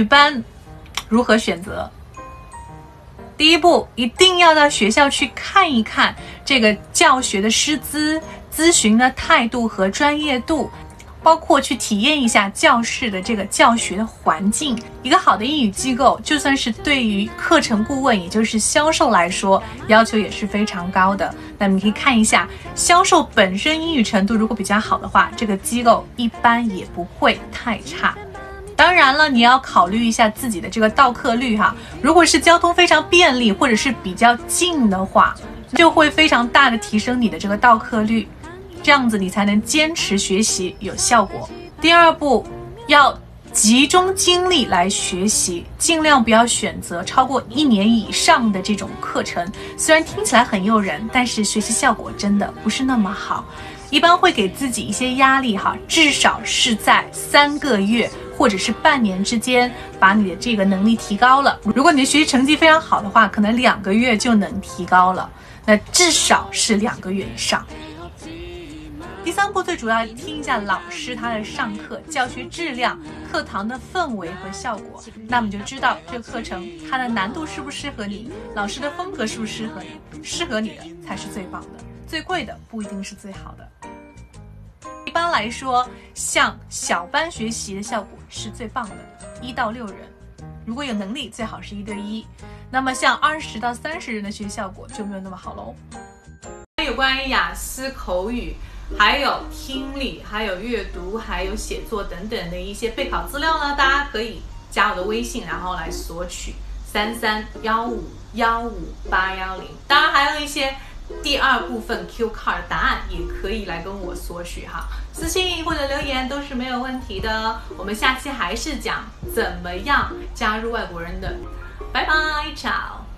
语班如何选择？第一步，一定要到学校去看一看这个教学的师资、咨询的态度和专业度。包括去体验一下教室的这个教学的环境。一个好的英语机构，就算是对于课程顾问，也就是销售来说，要求也是非常高的。那你可以看一下，销售本身英语程度如果比较好的话，这个机构一般也不会太差。当然了，你要考虑一下自己的这个到课率哈。如果是交通非常便利，或者是比较近的话，就会非常大的提升你的这个到课率。这样子你才能坚持学习有效果。第二步，要集中精力来学习，尽量不要选择超过一年以上的这种课程。虽然听起来很诱人，但是学习效果真的不是那么好。一般会给自己一些压力哈，至少是在三个月或者是半年之间，把你的这个能力提高了。如果你的学习成绩非常好的话，可能两个月就能提高了。那至少是两个月以上。第三步最主要听一下老师他的上课教学质量、课堂的氛围和效果，那么就知道这个课程它的难度适不适合你，老师的风格适不适合你，适合你的才是最棒的。最贵的不一定是最好的。一般来说，像小班学习的效果是最棒的，一到六人，如果有能力最好是一对一。那么像二十到三十人的学习效果就没有那么好喽。有关于雅思口语。还有听力，还有阅读，还有写作等等的一些备考资料呢，大家可以加我的微信，然后来索取三三幺五幺五八幺零。当然还有一些第二部分 Q card 答案，也可以来跟我索取哈，私信或者留言都是没有问题的。我们下期还是讲怎么样加入外国人的，拜拜，ciao。